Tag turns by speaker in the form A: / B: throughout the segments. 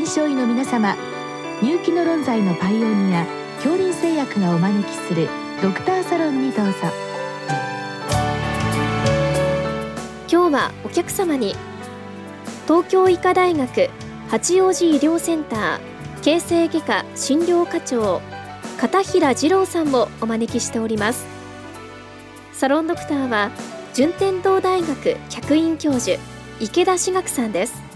A: 臨床医の皆様入気の論剤のパイオニア恐林製薬がお招きするドクターサロンにどうぞ。
B: 今日はお客様に東京医科大学八王子医療センター形成外科診療課長片平二郎さんをお招きしております。サロンドクターは順天堂大学客員教授池田志学さんです。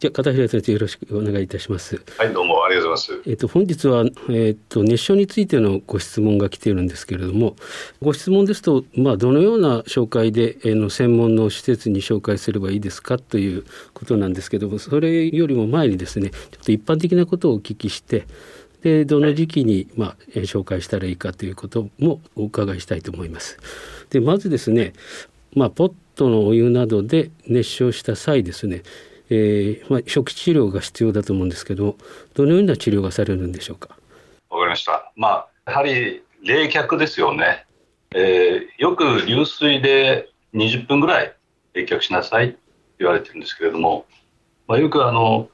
C: じゃ片平先生よろしくお願いいたします。
D: はいどうもありがとうございます。
C: えっ、と本日はえっ、と熱傷についてのご質問が来ているんですけれども、ご質問ですとまあどのような紹介で、えー、の専門の施設に紹介すればいいですかということなんですけども、それよりも前にですね、ちょっと一般的なことをお聞きして。でどの時期に、まあ、紹介したらいいかということもお伺いしたいと思います。でまずですね、まあ、ポットのお湯などで熱傷した際ですねえーまあ、初期治療が必要だと思うんですけどどのような治療がされるんでしょうか？
D: わかりました。まあやはり冷却ですよね、えー、よく流水で20分ぐらい冷却しなさいって言われてるんですけれども、まあ、よくあの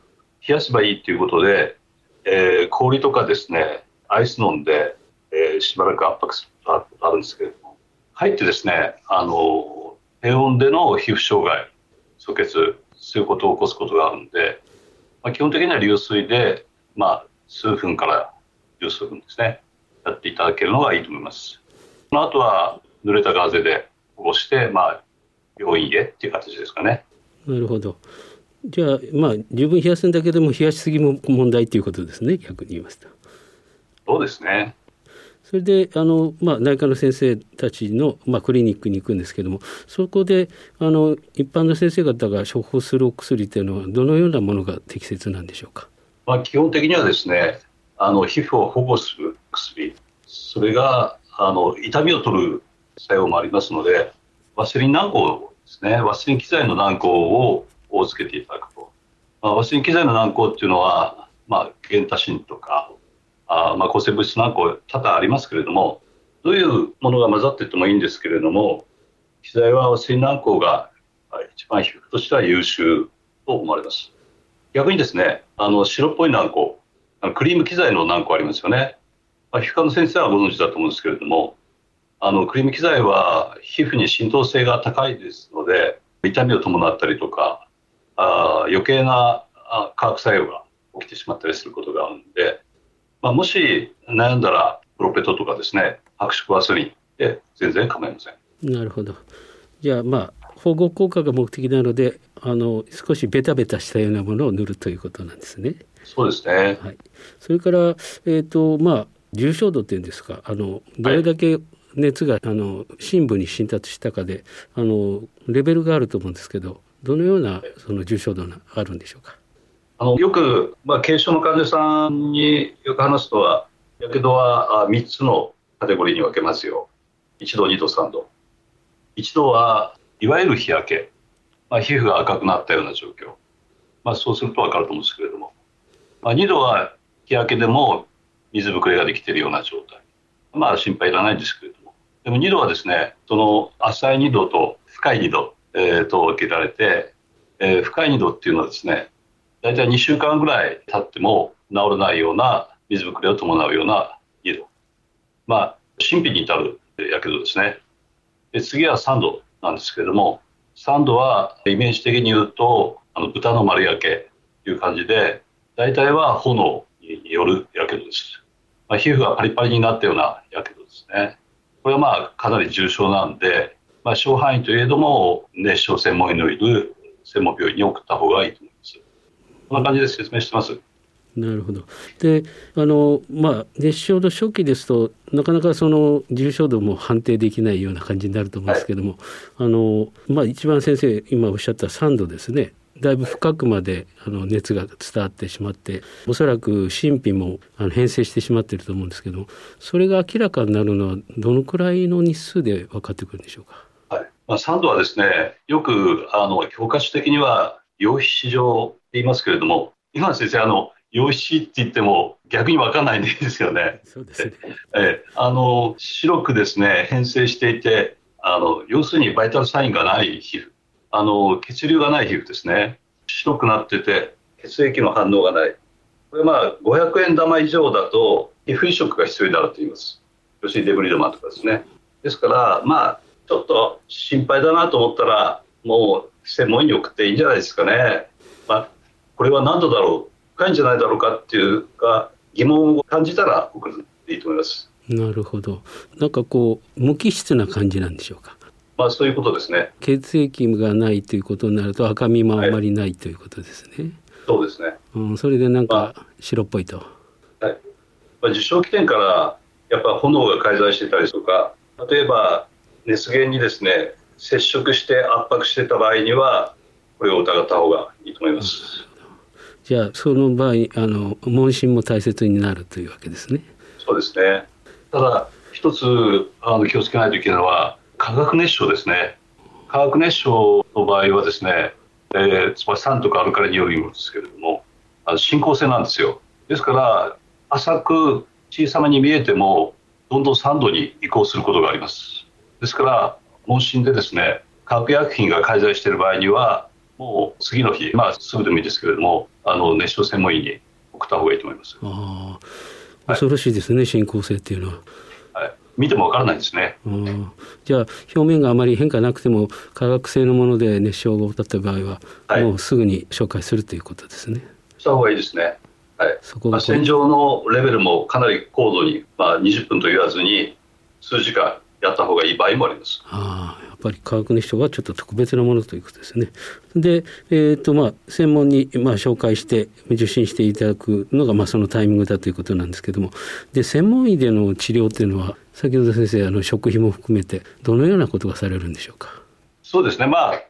D: 冷やせばいいということで、えー、氷とかですねアイス飲んで、えー、しばらく圧迫することあるんですけれどもかえってですねあの低温での皮膚障害阻血そういうことを起こすことがあるんで、まあ、基本的には流水で、まあ、数分から十数分ですねやっていただけるのがいいと思います。その後は濡れたガーゼで起こして、まあ、病院へっていう形ですかね。
C: なるほど。じゃあまあ十分冷やすんだけども冷やしすぎも問題ということですね逆に言いますと。
D: そうですね
C: それであの、まあ、内科の先生たちの、まあ、クリニックに行くんですけどもそこであの一般の先生方が処方するお薬というのはどのようなものが適切なんでしょうか、
D: まあ、基本的にはですねあの皮膚を保護する薬。それがあの痛みを取る作用もありますのでワセリン軟膏ですね。ワセリン機材の軟膏ををつけていただくと、まあ、ワセリン機材の軟膏っていうのは、まあ、ゲンタシンとかあまあ、抗生物質なんか多々ありますけれどもどういうものが混ざっててもいいんですけれども機材は水軟膏が一番皮膚としては優秀と思われます。逆にですねあの白っぽい軟膏クリーム機材の軟膏ありますよね、まあ、皮膚科の先生はご存知だと思うんですけれどもあのクリーム機材は皮膚に浸透性が高いですので痛みを伴ったりとかあ余計な化学作用が起きてしまったりすることがあるんでまあ、もし悩んだらプロペトとかですね白色ワスリンで全然構いません。
C: なるほど。じゃあまあ保護効果が目的なのであの少しベタベタしたようなものを塗るということなんですね。
D: そうですね、
C: はい、それからえっ、ー、とまあ重症度っていうんですかあのどれだけ熱が、はい、あの深部に浸達したかであのレベルがあると思うんですけどどのようなその重症度があるんでしょうか？
D: のよく、まあ、軽症の患者さんによく話すとは、やけどは3つのカテゴリーに分けますよ。1度、2度、3度。1度はいわゆる日焼け、まあ、皮膚が赤くなったような状況。まあ、そうすると分かると思うんですけれども、まあ、2度は日焼けでも水ぶくれができているような状態。まあ心配いらないんですけれども。でも2度はですね、その浅い2度と深い2度、えー、と分けられて、えー、深い2度っていうのはですね、大体2週間ぐらい経っても治らないような水ぶくれを伴うような色。まあ、神秘に至るやけどですね。で次は3度なんですけれども、3度はイメージ的に言うと、あの豚の丸焼けという感じで、大体は炎によるやけどです。まあ、皮膚がパリパリになったようなやけどですね。これはまあかなり重症なんで、まあ、小範囲といえども熱傷専門医のいる専門病院に送った方がいいと思います。こんな感じで説明してます。
C: なるほど。で、あのまあ熱傷の初期ですとなかなかその重症度も判定できないような感じになると思うんですけども、はい、あのまあ一番先生今おっしゃった3度ですね。だいぶ深くまであの熱が伝わってしまっておそらく神秘もあの変性してしまっていると思うんですけどそれが明らかになるのはどのくらいの日数で分かってくるんでしょうか？
D: はいまあ、酸度はですねよくあの教科書的には陽皮市場って言いますけれども今先生あの陽皮って言っても逆に分かんないんですよね。
C: そうですね。
D: えあの白くですね変性していてあの要するにバイタルサインがない皮膚。あの血流がない皮膚ですね。白くなってて血液の反応がない。これまあ500円玉以上だと皮膚移植が必要になると言います。要するにデブリドマンとかですね。ですからまあちょっと心配だなと思ったらもう専門医に送っていいんじゃないですかね、まあ、これは何度だろう深いんじゃないだろうかっていうか疑問を感じたら送るでいいと思います。
C: なるほど。なんかこう無機質な感じなんでしょうか。
D: まあそういうことですね。
C: 血液がないということになると赤みもあまりない、はい、ということですね。
D: そうですね、
C: うん、それでなんか白っぽいと、
D: はい、まあ、受賞起点からやっぱ炎が介在してたりとか例えば熱源にですね接触して圧迫してた場合にはこれを疑った方がいいと思います、
C: じゃあその場合あの問診も大切になるというわけですね。
D: そうですね。ただ一つあの気をつけないといけないのは化学熱傷ですね。化学熱傷の場合はですね、えー、つまり酸とかアルカリによるんですけれどもあの進行性なんですよ。ですから浅く小さめに見えてもどんどん酸度に移行することがあります。ですから問診でですね化学薬品が介在している場合にはもう次の日、まあ、すぐでもいいですけれどもあの熱傷専門医に送った方がいいと思います。
C: あ恐ろしいですね、はい、進行性っていうのは。
D: はい、見てもわからないですね。
C: じゃあ表面があまり変化なくても化学性のもので熱傷が起こった場合は、はい、もうすぐに紹介するということですね。
D: した方がいいですね。はい。そこまあ、洗浄のレベルもかなり高度に、まあ、20分と言わずに数時間やった方がいい場合もあります。
C: あぱり化学熱傷はちょっと特別なものということですね。で、え、ー、とまあ専門にまあ紹介して受診していただくのがまあそのタイミングだということなんですけども、で専門医での治療っていうのは先ほど先生あの食費も含めてどのようなことがされるんでしょうか？
D: そうですね。まあ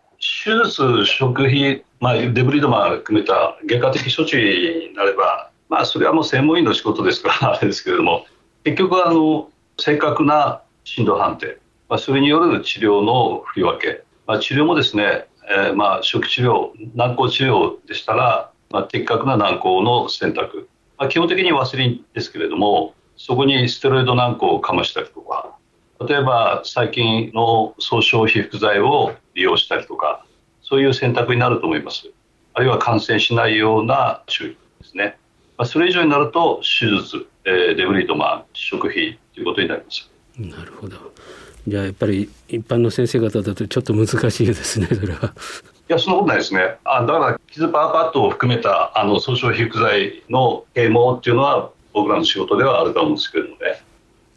D: 手術、食費、まあ、デブリドマ含めた外科的処置になれば、まあ、それはもう専門医の仕事ですからあれですけれども結局はあの正確な震度判定、まあ、それによる治療の振り分け、まあ、治療もですね、えー、まあ初期治療、軟膏治療でしたら、まあ、的確な軟膏の選択、まあ、基本的にワセリンですけれども、そこにステロイド軟膏をかましたりとか、例えば最近の総称皮膚剤を利用したりとか、そういう選択になると思います。あるいは感染しないような注意ですね。まあ、それ以上になると手術、えー、デブリートマン、食費ということになります。
C: なるほど。じゃあやっぱり一般の先生方だとちょっと難しいですね、それは。
D: いや、そんなことないですね。あだから、傷パーパッドを含めたあの総称皮膚剤の啓蒙っていうのは、僕らの仕事ではあると思うんですけれどもね。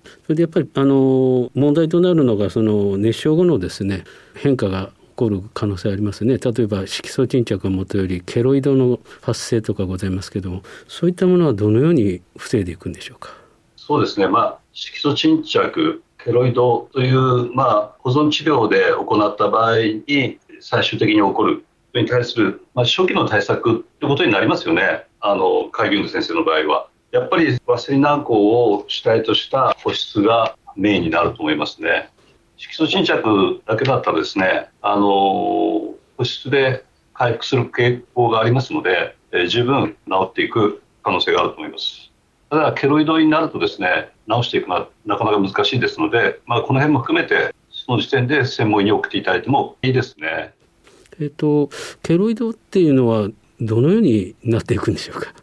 C: それでやっぱりあの問題となるのがその熱傷後のですね変化が起こる可能性ありますね例えば色素沈着がもとよりケロイドの発生とかございますけどもそういったものはどのように防いでいくんでしょうか？
D: そうですねまあ色素沈着ケロイドという、まあ、保存治療で行った場合に最終的に起こるそれに対する、まあ、初期の対策ということになりますよねあのカイ・ビング先生の場合は。やっぱりワセリン軟膏を主体とした保湿がメインになると思いますね。色素沈着だけだったらですね、あの保湿で回復する傾向がありますので、えー、十分治っていく可能性があると思います。ただ、ケロイドになるとですね、治していくのはなかなか難しいですので、まあ、この辺も含めて、その時点で専門医に送っていただいてもいいですね。
C: えっと、ケロイドっていうのは、どのようになっていくんでしょうか？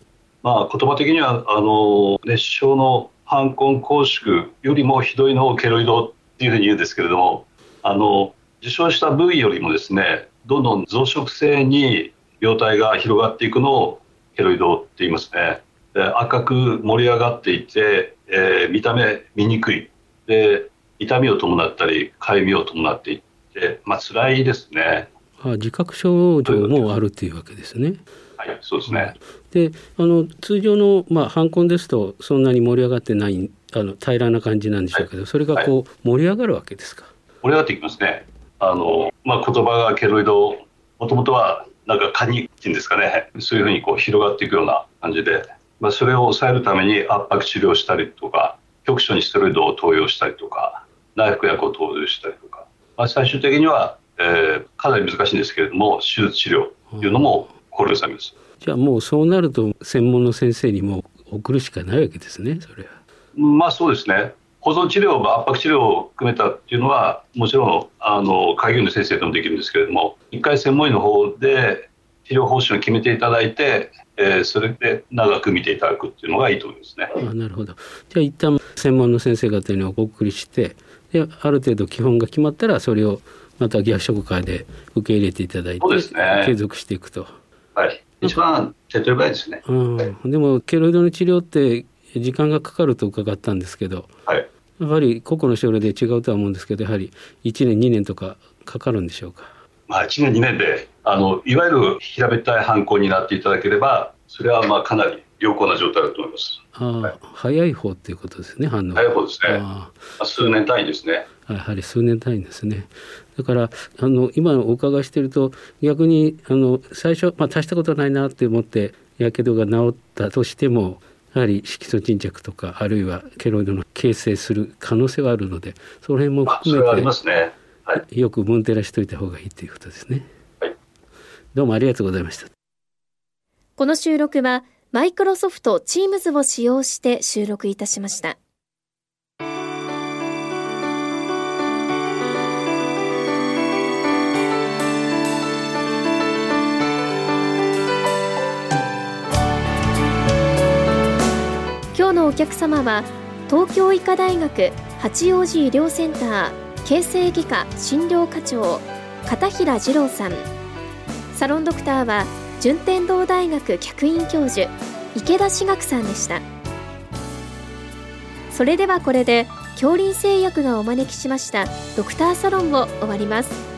D: まあ、言葉的にはあの熱傷の反根拘縮よりもひどいのをケロイドっていうふうに言うんですけれどもあの受傷した部位よりもですねどんどん増殖性に病態が広がっていくのをケロイドって言いますね赤く盛り上がっていて、えー、見た目見にくいで痛みを伴ったりかゆみを伴っていってまあ辛いですね
C: あ自覚症状もあるっていうわけですね。
D: はい、そうですね。
C: で、あの通常のまあ反根ですとそんなに盛り上がってないあの平らな感じなんでしょうけど、はい、それがこう盛り上がるわけですか？
D: 盛り上がっていきますね。あのまあ言葉がケロイド、もともとはなんかカニっていうんですかねそういうふうにこう広がっていくような感じで、まあ、それを抑えるために圧迫治療したりとか局所にステロイドを投与したりとか内服薬を投与したりとか、まあ、最終的には、えー、かなり難しいんですけれども手術治療というのも考慮されます。
C: じゃあもうそうなると専門の先生にも送るしかないわけですねそれは。
D: まあそうですね保存治療、圧迫治療を含めたっていうのは、もちろんあの開業医の先生でもできるんですけれども、一回専門医の方で治療方針を決めていただいて、えー、それで長く見ていただくっていうのがいいと思いますね。
C: あなるほど。じゃあ一旦専門の先生方にお送りして、である程度基本が決まったらそれをまた逆職会で受け入れていただいて、ね、継続していくと。
D: はい。一番手っ取り早いですね。
C: うん。でもケロイドの治療って時間がかかると伺ったんですけど、
D: はい、
C: やはり個々の症例で違うとは思うんですけどやはり1年2年とかかかるんでしょうか？
D: まあ、1年2年であのいわゆる平べったい犯行になっていただければそれはまあかなり良好な状態だと思います。
C: あはい、早い方っていうことですね、反応。
D: 早い方ですね。あ数年単位ですね。
C: やはり数年単位ですね。だからあの今お伺いしていると逆にあの最初、まあ、大したことないなって思ってやけどが治ったとしてもやはり色素沈着とかあるいはケロイドの形成する可能性はあるのでその辺も含めて、
D: ねはい、
C: よくムンテラしといた方がいいということですね、
D: はい、
C: どうもありがとうございました。
B: この収録はマイクロソフト Teams を使用して収録いたしました。今日のお客様は東京医科大学八王子医療センター形成外科診療課長片平二郎さん。サロンドクターは順天堂大学客員教授池田志学さんでした。それではこれで恐林製薬がお招きしましたドクターサロンを終わります。